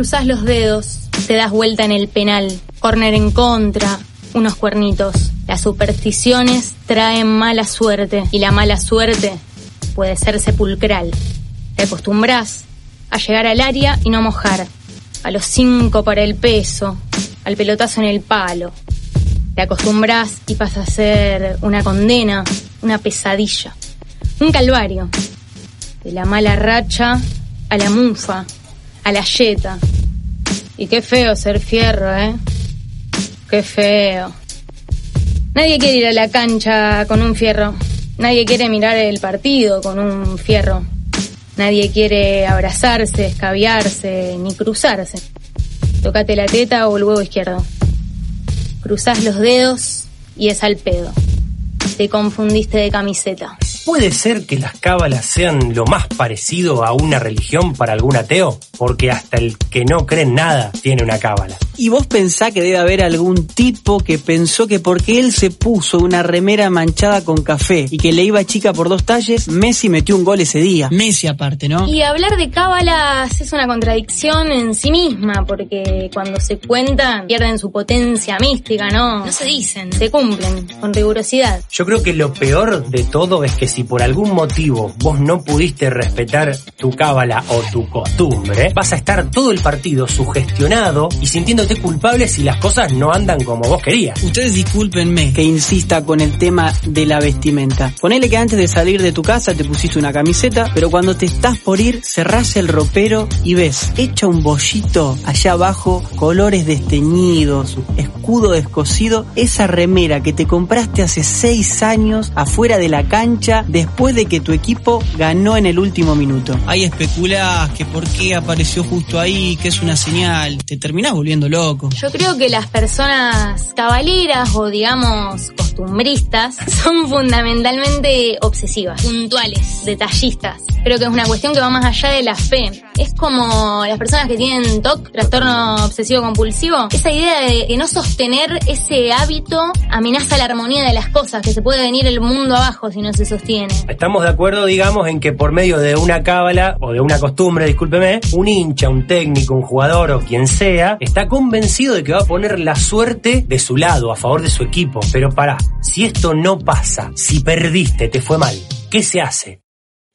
Cruzás los dedos, te das vuelta en el penal, corner en contra, unos cuernitos. Las supersticiones traen mala suerte y la mala suerte puede ser sepulcral. Te acostumbras a llegar al área y no mojar, a los cinco para el peso, al pelotazo en el palo. Te acostumbras y pasa a ser una condena, una pesadilla, un calvario. De la mala racha a la mufa, a la yeta. Y qué feo ser fierro, ¿eh? Qué feo. Nadie quiere ir a la cancha con un fierro. Nadie quiere mirar el partido con un fierro. Nadie quiere abrazarse, escabiarse, ni cruzarse. Tócate la teta o el huevo izquierdo. Cruzás los dedos y es al pedo. Te confundiste de camiseta. ¿Puede ser que las cábalas sean lo más parecido a una religión para algún ateo? Porque hasta el que no cree en nada tiene una cábala. Y vos pensás que debe haber algún tipo que pensó que porque él se puso una remera manchada con café y que le iba chica por dos talles, Messi metió un gol ese día. Messi aparte, ¿no? Y hablar de cábalas es una contradicción en sí misma, porque cuando se cuentan pierden su potencia mística, ¿no? No se dicen. Se cumplen con rigurosidad. Yo creo que lo peor de todo es que si por algún motivo vos no pudiste respetar tu cábala o tu costumbre, vas a estar todo el partido sugestionado y sintiéndote culpable si las cosas no andan como vos querías. Ustedes discúlpenme. Que insista con el tema de la vestimenta. Ponele que antes de salir de tu casa te pusiste una camiseta, pero cuando te estás por ir cerrás el ropero y ves hecha un bollito allá abajo, colores desteñidos, escudo descosido, esa remera que te compraste hace seis años afuera de la cancha después de que tu equipo ganó en el último minuto. Ahí especulás que por qué apareció justo ahí, que es una señal. Te terminás volviendo loco. Yo creo que las personas cabaleras o digamos costumbristas son fundamentalmente obsesivas, puntuales, detallistas. Creo que es una cuestión que va más allá de la fe. Es como las personas que tienen TOC, trastorno obsesivo compulsivo, esa idea de que no sostener ese hábito amenaza la armonía de las cosas, que se puede venir el mundo abajo si no se sostiene. Estamos de acuerdo, digamos, en que por medio de una cábala o de una costumbre, discúlpeme, un hincha, un técnico, un jugador o quien sea, está convencido de que va a poner la suerte de su lado, a favor de su equipo. Pero pará, si esto no pasa, si perdiste, te fue mal, ¿qué se hace?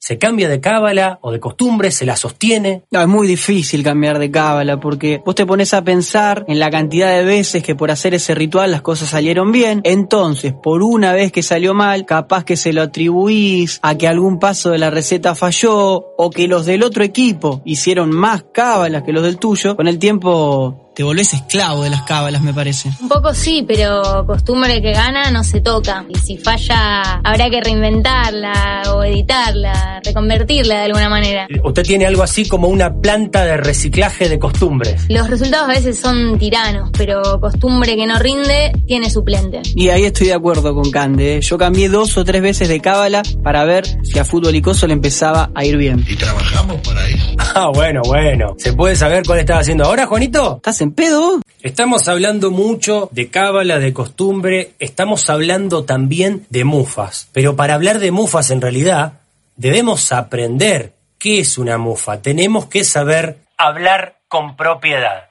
¿Se cambia de cábala o de costumbre? ¿Se la sostiene? No, es muy difícil cambiar de cábala porque vos te pones a pensar en la cantidad de veces que por hacer ese ritual las cosas salieron bien. Entonces, por una vez que salió mal, capaz que se lo atribuís a que algún paso de la receta falló o que los del otro equipo hicieron más cábalas que los del tuyo. Con el tiempo te volvés esclavo de las cábalas, me parece. Un poco sí, pero costumbre que gana no se toca. Y si falla, habrá que reinventarla o editarla, reconvertirla de alguna manera. Usted tiene algo así como una planta de reciclaje de costumbres. Los resultados a veces son tiranos, pero costumbre que no rinde tiene suplente. Y ahí estoy de acuerdo con Cande. ¿eh? Yo cambié dos o tres veces de cábala para ver si a fútbol y coso le empezaba a ir bien. Y trabajamos para eso. Ah, bueno, bueno. ¿Se puede saber cuál estás haciendo ahora, Juanito? ¿Estás en pedo? Estamos hablando mucho de cábala, de costumbre, estamos hablando también de mufas. Pero para hablar de mufas en realidad, debemos aprender qué es una mufa. Tenemos que saber hablar con propiedad.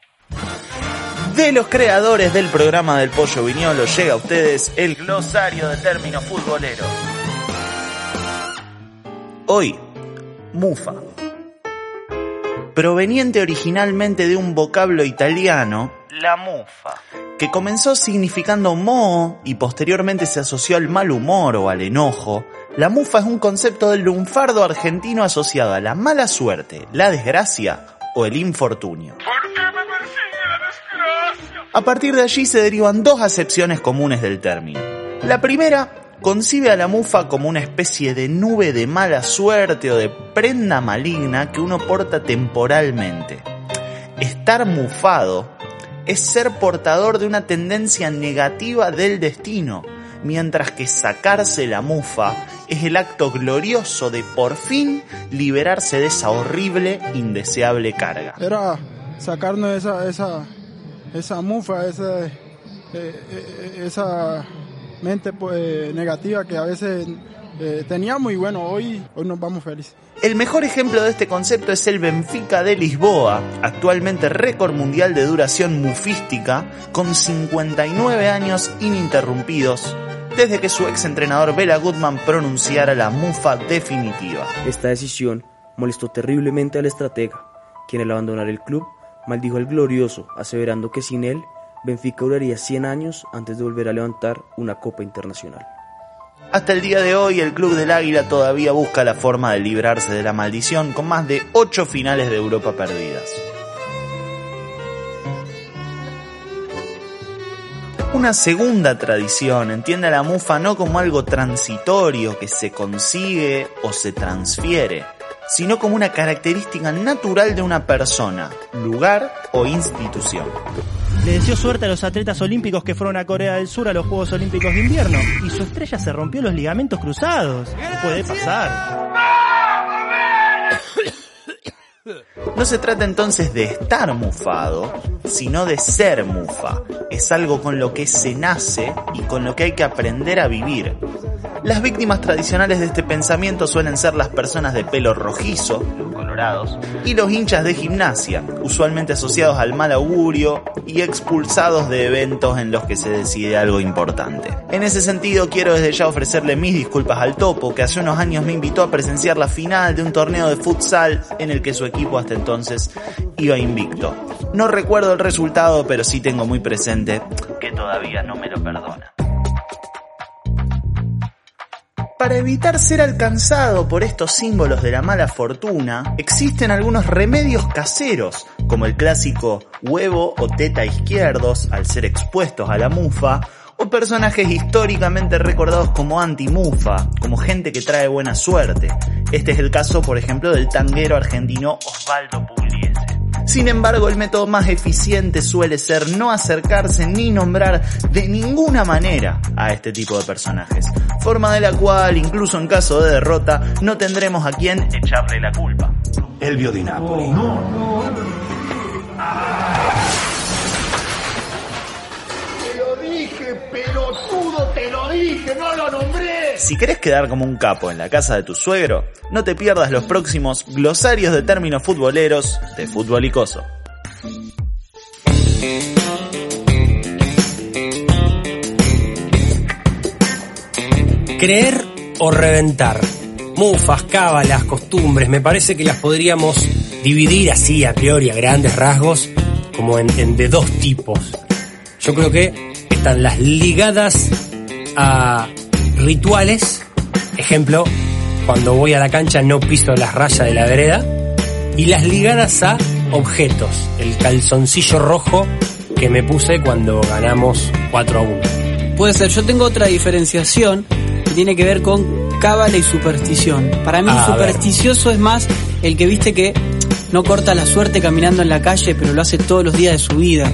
De los creadores del programa del Pollo Viñolo llega a ustedes el glosario de términos futboleros. Hoy, mufa. Proveniente originalmente de un vocablo italiano, la mufa, que comenzó significando moho y posteriormente se asoció al mal humor o al enojo, la mufa es un concepto del lunfardo argentino asociado a la mala suerte, la desgracia o el infortunio. A partir de allí se derivan dos acepciones comunes del término. La primera concibe a la mufa como una especie de nube de mala suerte o de prenda maligna que uno porta temporalmente. Estar mufado es ser portador de una tendencia negativa del destino, mientras que sacarse la mufa es el acto glorioso de por fin liberarse de esa horrible, indeseable carga. Era sacarnos esa, esa, esa mufa, esa, eh, eh, esa mente pues, negativa que a veces eh, teníamos y bueno, hoy, hoy nos vamos felices. El mejor ejemplo de este concepto es el Benfica de Lisboa, actualmente récord mundial de duración mufística, con 59 años ininterrumpidos, desde que su ex entrenador Bela Goodman pronunciara la mufa definitiva. Esta decisión molestó terriblemente al estratega, quien al abandonar el club maldijo al glorioso, aseverando que sin él Benfica duraría 100 años antes de volver a levantar una copa internacional. Hasta el día de hoy, el Club del Águila todavía busca la forma de librarse de la maldición con más de 8 finales de Europa perdidas. Una segunda tradición entiende a la mufa no como algo transitorio que se consigue o se transfiere, sino como una característica natural de una persona, lugar o institución. Le deseó suerte a los atletas olímpicos que fueron a Corea del Sur a los Juegos Olímpicos de Invierno y su estrella se rompió los ligamentos cruzados. Puede pasar. No se trata entonces de estar mufado, sino de ser mufa. Es algo con lo que se nace y con lo que hay que aprender a vivir. Las víctimas tradicionales de este pensamiento suelen ser las personas de pelo rojizo, colorados, y los hinchas de gimnasia, usualmente asociados al mal augurio y expulsados de eventos en los que se decide algo importante. En ese sentido, quiero desde ya ofrecerle mis disculpas al Topo, que hace unos años me invitó a presenciar la final de un torneo de futsal en el que su equipo hasta entonces iba invicto. No recuerdo el resultado, pero sí tengo muy presente que todavía no me lo perdona. Para evitar ser alcanzado por estos símbolos de la mala fortuna, existen algunos remedios caseros, como el clásico huevo o teta izquierdos al ser expuestos a la mufa, o personajes históricamente recordados como anti-mufa, como gente que trae buena suerte. Este es el caso, por ejemplo, del tanguero argentino Osvaldo Pugliese. Sin embargo, el método más eficiente suele ser no acercarse ni nombrar de ninguna manera a este tipo de personajes, forma de la cual, incluso en caso de derrota, no tendremos a quien echarle la culpa. Elvio Di Napoli. Te dije, pelotudo, te lo dije, no lo nombré. Si querés quedar como un capo en la casa de tu suegro, no te pierdas los próximos glosarios de términos futboleros de Fútbol y Coso. Creer o reventar. Mufas, cábalas, costumbres, me parece que las podríamos dividir así a priori, a grandes rasgos, como en, en de dos tipos. Yo creo que están las ligadas a rituales, ejemplo, cuando voy a la cancha no piso las rayas de la vereda, y las ligadas a objetos, el calzoncillo rojo que me puse cuando ganamos 4 a 1. Puede ser, yo tengo otra diferenciación que tiene que ver con cábala y superstición. Para mí, A ver. supersticioso es más el que viste que no corta la suerte caminando en la calle, pero lo hace todos los días de su vida.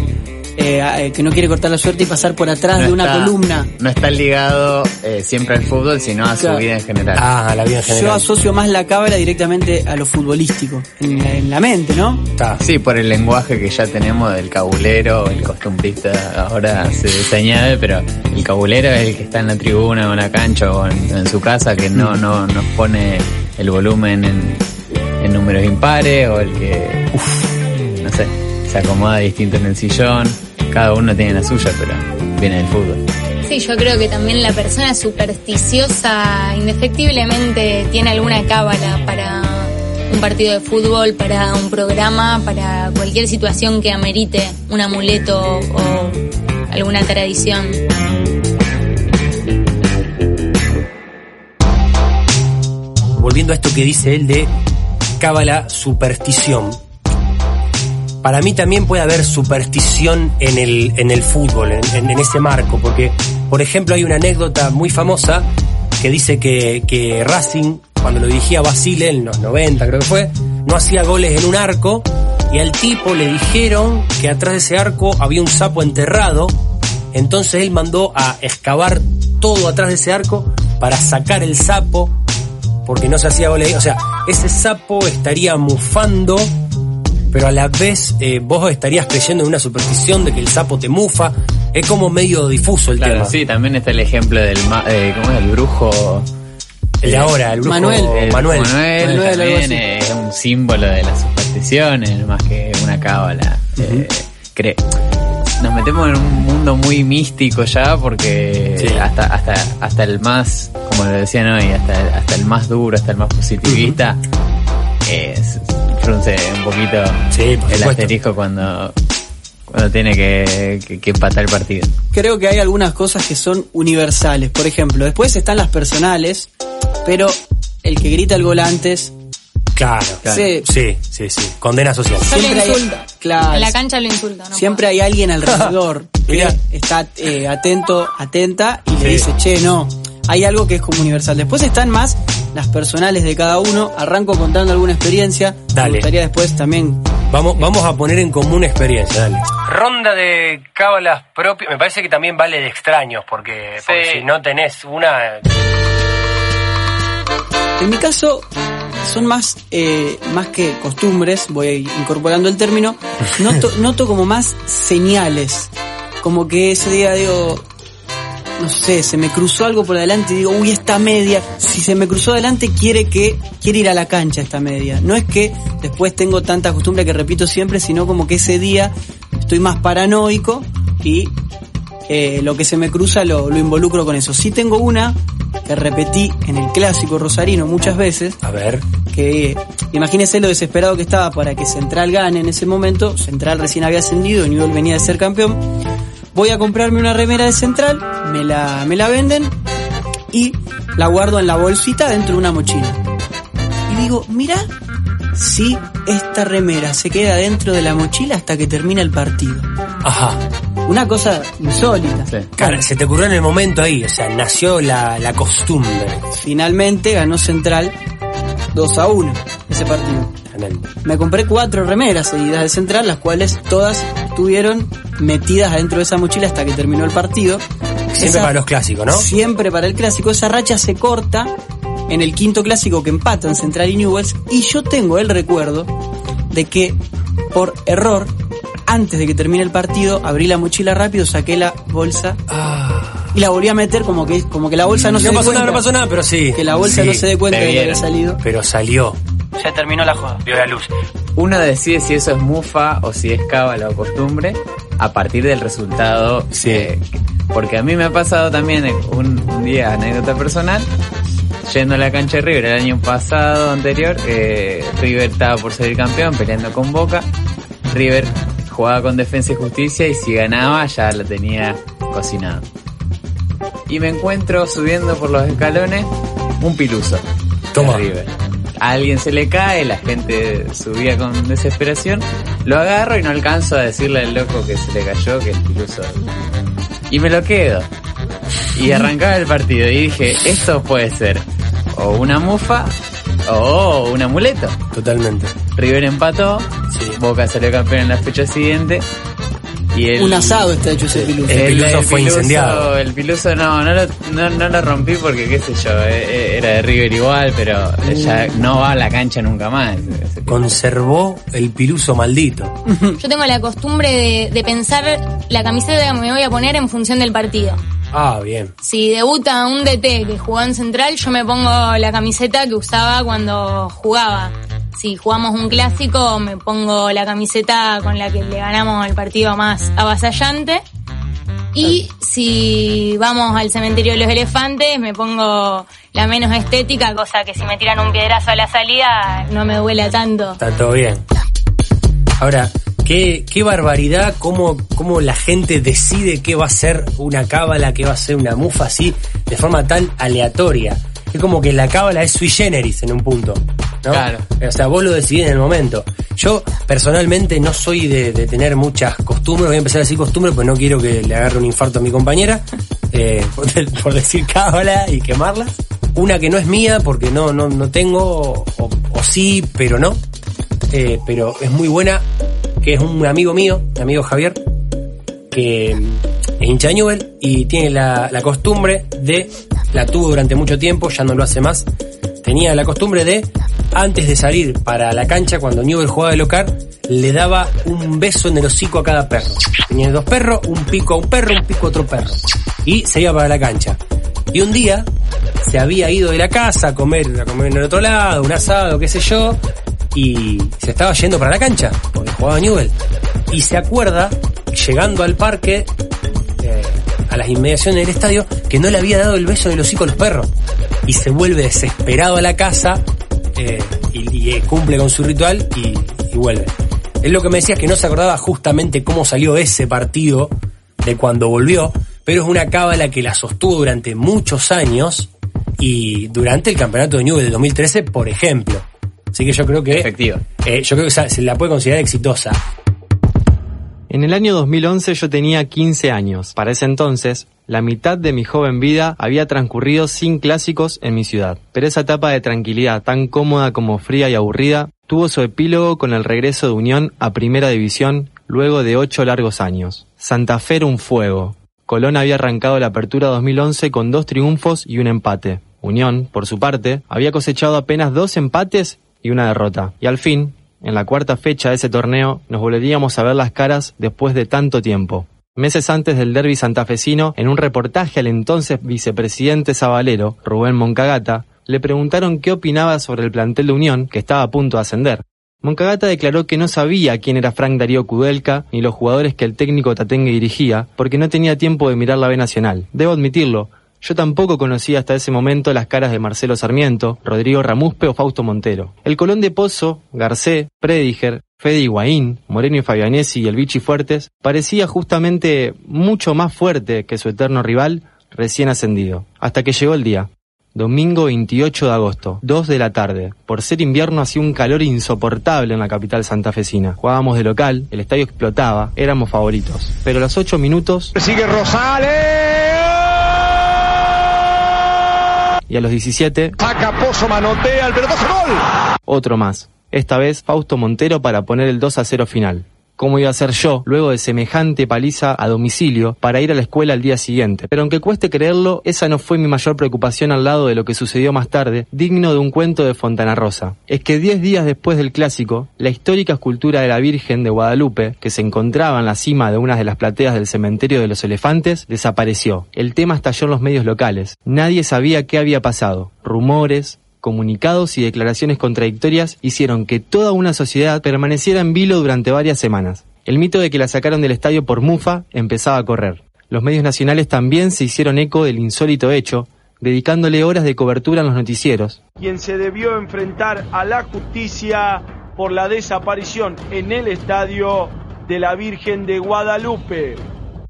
Eh, eh, que no quiere cortar la suerte y pasar por atrás No de una está- columna. No está ligado eh, siempre al fútbol, sino a Claro. su vida en general. Ah, a la vida en Yo general. asocio más la cábala directamente a lo futbolístico, en la, en la mente, ¿no? Está. Sí, por el lenguaje que ya tenemos del cabulero, el costumbrista ahora se, se añade, pero el cabulero es el que está en la tribuna o en la cancha o en, en su casa que no, no, no pone el volumen en, en números impares o el que, no sé, se acomoda distinto en el sillón. Cada uno tiene la suya, pero viene del fútbol. Sí, yo creo que también la persona supersticiosa indefectiblemente tiene alguna cábala para un partido de fútbol, para un programa, para cualquier situación que amerite un amuleto o alguna tradición. volviendo a esto que dice él de cábala superstición. Para mí también puede haber superstición en el, en el fútbol, en, ese marco, porque, por ejemplo, hay una anécdota muy famosa que dice que, que Racing, cuando lo dirigía Basile en los 90 creo que fue, no hacía goles en un arco y al tipo le dijeron que atrás de ese arco había un sapo enterrado, entonces él mandó a excavar todo atrás de ese arco para sacar el sapo porque no se hacía gol ahí. O sea, ese sapo estaría mufando, pero a la vez eh, vos estarías creyendo en una superstición de que el sapo te mufa. Es como medio difuso el Claro, tema. sí, también está el ejemplo del, ma- eh, ¿cómo es? El brujo El de ahora, el brujo Manuel. El Manuel. Manuel, Manuel, algo también es un símbolo de las supersticiones, más que una cábala. Eh, cre- nos metemos en un mundo muy místico ya porque Sí. hasta, hasta, hasta el más, como lo decían hoy, hasta, hasta el más duro, hasta el más positivista, eh, frunce un poquito Sí, el supuesto. asterisco cuando, cuando tiene que, que- que empatar el partido. Creo que hay algunas cosas que son universales. Por ejemplo, después están las personales, pero el que grita el gol antes, Claro, Claro. sí, sí, sí, sí. Condena social. Siempre hay- claro. En la cancha lo insulto. No siempre hay alguien alrededor que Mirá. está eh, atento, atenta y Sí. le dice, che, no. Hay algo que es como universal. Después están más las personales de cada uno. Arranco contando alguna experiencia. Dale. Me gustaría después también Vamos, vamos a poner en común experiencia, dale. Ronda de cábalas propias. Me parece que también vale de extraños, porque, si no tenés una. En mi caso, son más, eh, más que costumbres, voy incorporando el término, noto, noto como más señales. Como que ese día digo, no sé, se me cruzó algo por adelante y digo, uy, esta media, si se me cruzó adelante quiere que, quiere ir a la cancha esta media. No es que después tengo tanta costumbre que repito siempre, sino como que ese día estoy más paranoico y eh, lo que se me cruza lo, lo involucro con eso. Sí tengo una que repetí en el clásico rosarino muchas veces, A ver. que eh, imagínese lo desesperado que estaba para que Central gane en ese momento, Central recién había ascendido, Newell venía de ser campeón, voy a comprarme una remera de Central, me la, me la venden y la guardo en la bolsita dentro de una mochila. Y digo, mira, si esta remera se queda dentro de la mochila hasta que termina el partido. Ajá. Una cosa insólita. Sí. Claro, se te ocurrió en el momento ahí, o sea, nació la, la costumbre. Finalmente ganó Central 2 a 1 ese partido. Tremendo. Me compré cuatro remeras seguidas de Central, las cuales todas estuvieron metidas adentro de esa mochila hasta que terminó el partido. Siempre Esa- para los clásicos, ¿no? Siempre para el clásico. Esa racha se corta en el quinto clásico que empatan Central y Newells. Y yo tengo el recuerdo de que por error, antes de que termine el partido, abrí la mochila rápido, saqué la bolsa y la volví a meter como que, como que la bolsa no, se Ah. No dé pasó nada, cuenta. no pasó nada, pero sí. Que la bolsa Sí, no se dé cuenta de que había salido. Pero salió, Se terminó la joda. vio la luz. Uno decide si eso es mufa o si es cábala o costumbre a partir del resultado. Sí. eh, porque a mí me ha pasado también un, un día, anécdota personal, yendo a la cancha de River el año pasado, anterior, eh, River estaba por salir campeón peleando con Boca. River jugaba con Defensa y Justicia y si ganaba ya lo tenía cocinado. Y me encuentro subiendo por los escalones un piluso. de Toma. River. A alguien se le cae, la gente subía con desesperación. Lo agarro y no alcanzo a decirle al loco que se le cayó que el piluso. Y me lo quedo. Y arrancaba el partido y dije, esto puede ser o una mufa o un amuleto. Totalmente. River empató, Sí. Boca salió campeón en la fecha siguiente. Y el, Un asado está hecho ese piluso. El piluso fue incendiado. El piluso no, no lo, no, no lo rompí porque qué sé yo, eh, eh, era de River igual, pero ya no va a la cancha nunca más. Conservó el piluso maldito. Yo tengo la costumbre de, de pensar la camiseta que me voy a poner en función del partido. Ah, bien. Si debuta un DT que jugó en Central, yo me pongo la camiseta que usaba cuando jugaba. Si jugamos un clásico, me pongo la camiseta con la que le ganamos el partido más avasallante. Y si vamos al cementerio de los elefantes, me pongo la menos estética, cosa que si me tiran un piedrazo a la salida no me duela tanto. Está todo bien. Ahora, qué, qué barbaridad cómo, cómo la gente decide qué va a ser una cábala, qué va a ser una mufa así, de forma tan aleatoria. Es como que la cábala es sui generis en un punto. ¿no? Claro. O sea, vos lo decidís en el momento. Yo personalmente no soy de, de tener muchas costumbres, voy a empezar a decir costumbres porque no quiero que le agarre un infarto a mi compañera, eh, por, por decir cábala y quemarla. Una que no es mía porque no, no, no tengo, o, o sí, pero no. Eh, pero es muy buena, que es un amigo mío, mi amigo Javier, que mm, es hincha de Newell y tiene la, la costumbre de, la tuvo durante mucho tiempo, ya no lo hace más, tenía la costumbre de, antes de salir para la cancha, cuando Newell jugaba de local, le daba un beso en el hocico a cada perro. Tenía dos perros, un pico a un perro, un pico a otro perro. Y se iba para la cancha. Y un día, se había ido de la casa a comer, a comer en el otro lado, un asado, qué sé yo, y se estaba yendo para la cancha, porque jugaba Newell. Y se acuerda, llegando al parque, a las inmediaciones del estadio, que no le había dado el beso de los hijos a los perros. Y se vuelve desesperado a la casa, eh, y, y, eh, cumple con su ritual y, y vuelve. Es lo que me decía que no se acordaba justamente cómo salió ese partido de cuando volvió, pero es una cábala que la sostuvo durante muchos años y durante el campeonato de Newell del 2013, por ejemplo. Así que yo creo que. Efectivo. Eh, yo creo que se la puede considerar exitosa. En el año 2011 yo tenía 15 años. Para ese entonces, la mitad de mi joven vida había transcurrido sin clásicos en mi ciudad. Pero esa etapa de tranquilidad, tan cómoda como fría y aburrida, tuvo su epílogo con el regreso de Unión a Primera División luego de ocho largos años. Santa Fe era un fuego. Colón había arrancado la apertura 2011 con dos triunfos y un empate. Unión, por su parte, había cosechado apenas dos empates y una derrota. Y al fin, en la cuarta fecha de ese torneo, nos volveríamos a ver las caras después de tanto tiempo. Meses antes del derby santafesino, en un reportaje al entonces vicepresidente Zabalero, Rubén Moncagata, le preguntaron qué opinaba sobre el plantel de Unión, que estaba a punto de ascender. Moncagata declaró que no sabía quién era Frank Darío Kudelka ni los jugadores que el técnico Tatengue dirigía, porque no tenía tiempo de mirar la B Nacional. Debo admitirlo, yo tampoco conocía hasta ese momento las caras de Marcelo Sarmiento, Rodrigo Ramuspe o Fausto Montero. El Colón de Pozo, Garcé, Prediger, Fede Higuaín, Moreno y Fabianesi y el Vichy Fuertes parecía justamente mucho más fuerte que su eterno rival recién ascendido. Hasta que llegó el día. Domingo 28 de agosto, 2 de la tarde. Por ser invierno hacía un calor insoportable en la capital santafesina. Jugábamos de local, el estadio explotaba, éramos favoritos. Pero a los 8 minutos... Sigue Rosales. Y a los 17... Saca Pozo, manotea pelotazo, gol. Otro más. Esta vez Fausto Montero para poner el 2 a 0 final cómo iba a ser yo luego de semejante paliza a domicilio para ir a la escuela al día siguiente. Pero aunque cueste creerlo, esa no fue mi mayor preocupación al lado de lo que sucedió más tarde, digno de un cuento de Fontana Rosa. Es que diez días después del clásico, la histórica escultura de la Virgen de Guadalupe, que se encontraba en la cima de una de las plateas del cementerio de los elefantes, desapareció. El tema estalló en los medios locales. Nadie sabía qué había pasado. Rumores, comunicados y declaraciones contradictorias hicieron que toda una sociedad permaneciera en vilo durante varias semanas. El mito de que la sacaron del estadio por mufa empezaba a correr. Los medios nacionales también se hicieron eco del insólito hecho, dedicándole horas de cobertura en los noticieros. Quien se debió enfrentar a la justicia por la desaparición en el estadio de la Virgen de Guadalupe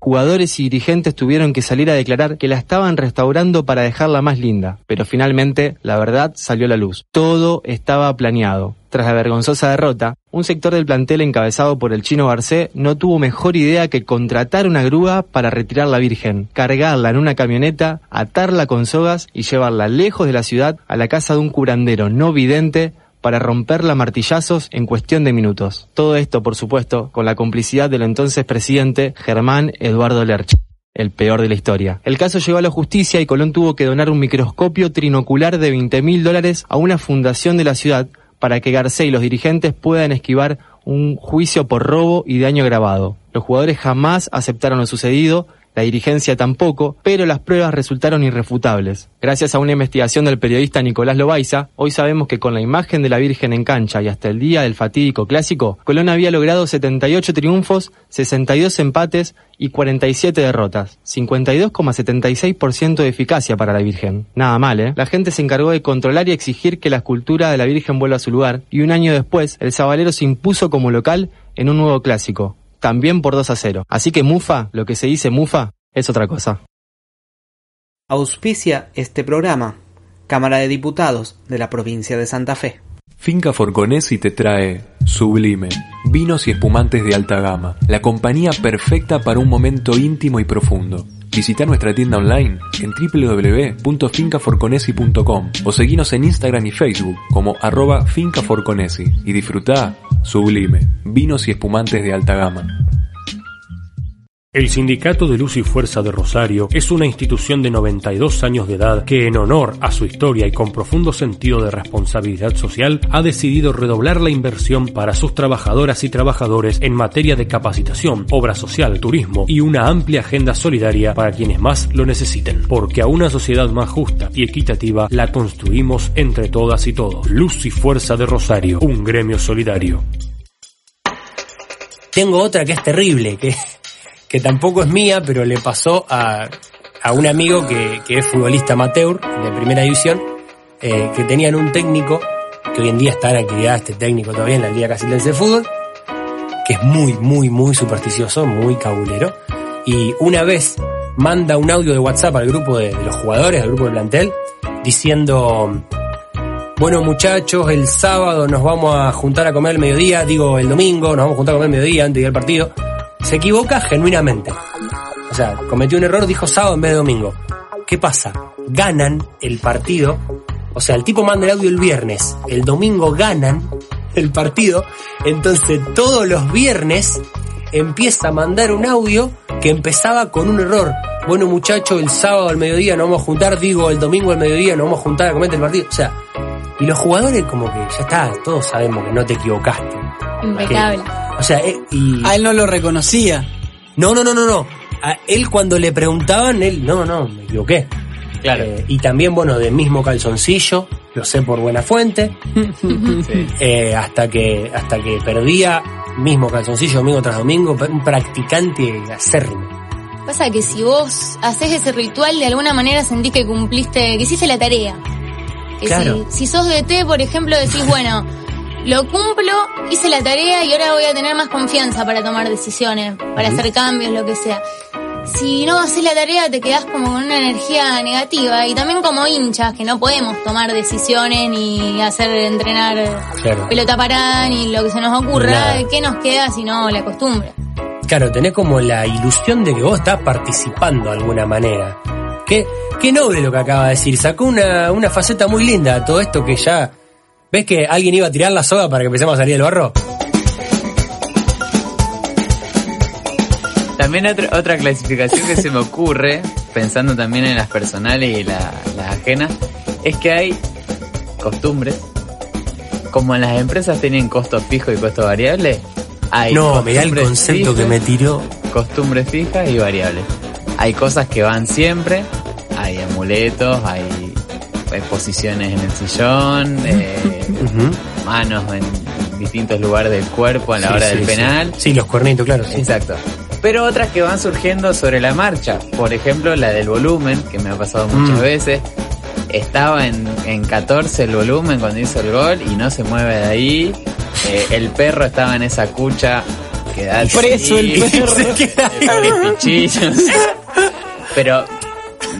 jugadores y dirigentes tuvieron que salir a declarar que la estaban restaurando para dejarla más linda, pero finalmente la verdad salió a la luz. Todo estaba planeado. Tras la vergonzosa derrota, un sector del plantel encabezado por el chino Garcé no tuvo mejor idea que contratar una grúa para retirar la Virgen, cargarla en una camioneta, atarla con sogas y llevarla lejos de la ciudad a la casa de un curandero no vidente para romperla martillazos en cuestión de minutos. Todo esto, por supuesto, con la complicidad del entonces presidente Germán Eduardo Lerch el peor de la historia. El caso llegó a la justicia y Colón tuvo que donar un microscopio trinocular de 20 mil dólares a una fundación de la ciudad para que Garcés y los dirigentes puedan esquivar un juicio por robo y daño grabado. Los jugadores jamás aceptaron lo sucedido la dirigencia tampoco, pero las pruebas resultaron irrefutables. Gracias a una investigación del periodista Nicolás Loaiza, hoy sabemos que con la imagen de la Virgen en cancha y hasta el día del fatídico clásico, Colón había logrado 78 triunfos, 62 empates y 47 derrotas, 52,76% de eficacia para la Virgen. Nada mal, ¿eh? La gente se encargó de controlar y exigir que la escultura de la Virgen vuelva a su lugar, y un año después, el Sabalero se impuso como local en un nuevo clásico, también por 2 a 0. Así que Mufa, lo que se dice Mufa, es otra cosa. Auspicia este programa Cámara de Diputados de la provincia de Santa Fe. Finca Forconesi te trae Sublime, vinos y espumantes de alta gama, la compañía perfecta para un momento íntimo y profundo. Visita nuestra tienda online en www.fincaforconesi.com o seguinos en Instagram y Facebook como arroba fincaforconesi y disfruta Sublime, vinos y espumantes de alta gama. El Sindicato de Luz y Fuerza de Rosario es una institución de 92 años de edad que en honor a su historia y con profundo sentido de responsabilidad social ha decidido redoblar la inversión para sus trabajadoras y trabajadores en materia de capacitación, obra social, turismo y una amplia agenda solidaria para quienes más lo necesiten. Porque a una sociedad más justa y equitativa la construimos entre todas y todos. Luz y Fuerza de Rosario, un gremio solidario. Tengo otra que es terrible, que que tampoco es mía, pero le pasó a, a un amigo que, que, es futbolista amateur de primera división, eh, que tenían un técnico, que hoy en día está en actividad este técnico todavía en la Liga Casilense de Fútbol, que es muy, muy, muy supersticioso, muy cabulero, y una vez manda un audio de WhatsApp al grupo de, de los jugadores, al grupo del plantel, diciendo, bueno muchachos, el sábado nos vamos a juntar a comer al mediodía, digo el domingo, nos vamos a juntar a comer al mediodía antes del partido, se equivoca genuinamente. O sea, cometió un error, dijo sábado en vez de domingo. ¿Qué pasa? Ganan el partido. O sea, el tipo manda el audio el viernes. El domingo ganan el partido. Entonces todos los viernes empieza a mandar un audio que empezaba con un error. Bueno muchachos, el sábado al mediodía nos vamos a juntar. Digo, el domingo al mediodía nos vamos a juntar a comer el partido. O sea, y los jugadores como que ya está, todos sabemos que no te equivocaste. Impecable. O sea, eh, y... A él no lo reconocía. No, no, no, no, no. A él cuando le preguntaban, él, no, no, me equivoqué. Claro. Eh, y también, bueno, de mismo calzoncillo, lo sé por buena fuente. Sí. Eh, hasta que, hasta que perdía, mismo calzoncillo domingo tras domingo, un practicante acérrimo. Pasa que si vos haces ese ritual, de alguna manera sentís que cumpliste, que hiciste la tarea. Que Claro. Si, si sos de té, por ejemplo, decís, bueno, lo cumplo, hice la tarea y ahora voy a tener más confianza para tomar decisiones, para hacer cambios, lo que sea. Si no haces la tarea te quedás como con una energía negativa y también como hinchas que no podemos tomar decisiones ni hacer entrenar Claro. pelota parada ni lo que se nos ocurra, Nada. ¿qué nos queda si no la costumbre? Claro, tenés como la ilusión de que vos estás participando de alguna manera. Qué, qué noble lo que acaba de decir. Sacó una, una faceta muy linda a todo esto que ya. ¿Ves que alguien iba a tirar la soga para que empecemos a salir del barro? También otra, otra clasificación que se me ocurre, pensando también en las personales y la- las ajenas, es que hay costumbres. Como en las empresas tienen costos fijos y costos variables, hay No, mirá el concepto que me tiró. Costumbres fijas y variables. Hay cosas que van siempre, hay amuletos, hay posiciones en el sillón, eh, manos en distintos lugares del cuerpo a la Sí, hora sí, del penal. Sí, los cuernitos, claro. sí. Exacto. Pero otras que van surgiendo sobre la marcha. Por ejemplo, la del volumen, que me ha pasado muchas Mm. veces. Estaba en, en 14 el volumen cuando hizo el gol y no se mueve de ahí. Eh, el perro estaba en esa cucha que da Preso el perro. el pichillo. Pero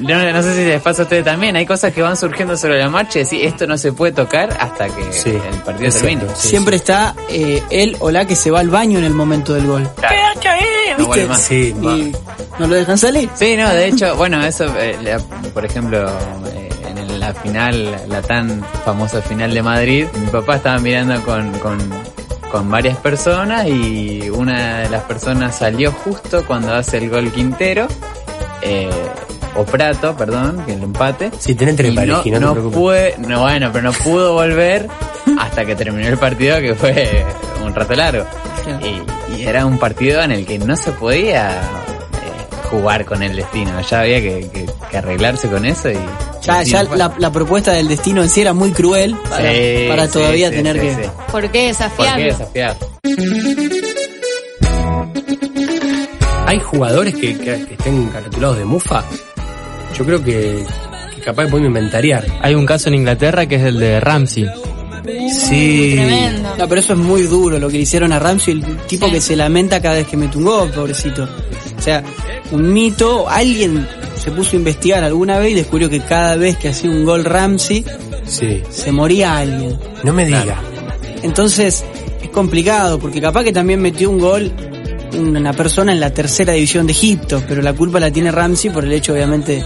no, no sé si les pasa a ustedes también. Hay cosas que van surgiendo sobre la marcha y decir esto no se puede tocar hasta que el partido es termine. sí, Siempre está eh, él o la que se va al baño en el momento del gol. No vuelve más. Sí. Y no lo dejan salir. Sí, no, de hecho, bueno, eso, eh, la- por ejemplo, eh, en la final, la tan famosa final de Madrid, mi papá estaba mirando con, con, con varias personas y una de las personas salió justo cuando hace el gol Quintero, eh, o Prato, perdón, que el empate. Sí, tenés tres no, no, te no pude, no, bueno, pero no pudo volver hasta que terminó el partido, que fue un rato largo. Y, y era un partido en el que no se podía eh, jugar con el destino, ya había que, que- que arreglarse con eso y... Ya, ya la, la propuesta del destino en sí era muy cruel para, Sí, para todavía sí, tener sí, que... sí. ¿Por qué ¿Por qué desafiarlo? desafiar? ¿Hay jugadores que, que- que estén caratulados de mufa? Yo creo que, que capaz podemos inventariar. Hay un caso en Inglaterra que es el de Ramsey. Sí. Tremendo. No, pero eso es muy duro lo que le hicieron a Ramsey, el tipo que se lamenta cada vez que mete un gol, pobrecito. O sea, un mito, alguien se puso a investigar alguna vez y descubrió que cada vez que hacía un gol Ramsey, Sí. se moría alguien. No me diga. Entonces, es complicado, porque capaz que también metió un gol una persona en la tercera división de Egipto, pero la culpa la tiene Ramsey por el hecho, obviamente,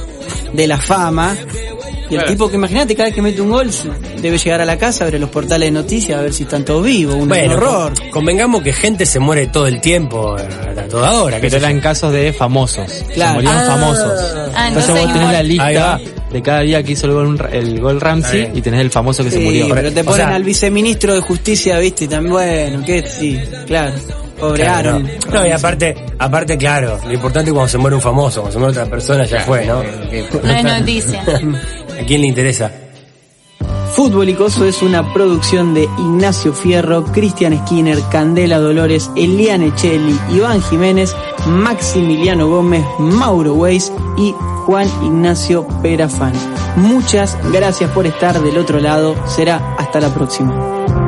de la fama. Y el Claro. tipo que imagínate, cada vez que mete un gol, debe llegar a la casa, abre los portales de noticias, a ver si están todos vivos. Un Bueno, horror. convengamos que gente se muere todo el tiempo, a toda hora. Pero eran casos de famosos. Se Claro. morían Ah. famosos. Ah, entonces entonces vos tenés la lista de cada día que hizo el gol, el gol Ramsey y tenés el famoso que se murió. pero te O ponen sea- al viceministro de justicia, viste, y también, bueno, que sí, claro. Pobre Claro, Aaron. no. No, y aparte, aparte, claro, lo importante es cuando se muere un famoso, cuando se muere otra persona ya fue, ¿no? No es noticia. ¿A quién le interesa? Fútbol y Coso es una producción de Ignacio Fierro, Cristian Skinner, Candela Dolores, Eliane Cheli, Iván Jiménez, Maximiliano Gómez, Mauro Weiss y Juan Ignacio Perafán. Muchas gracias por estar del otro lado. Será hasta la próxima.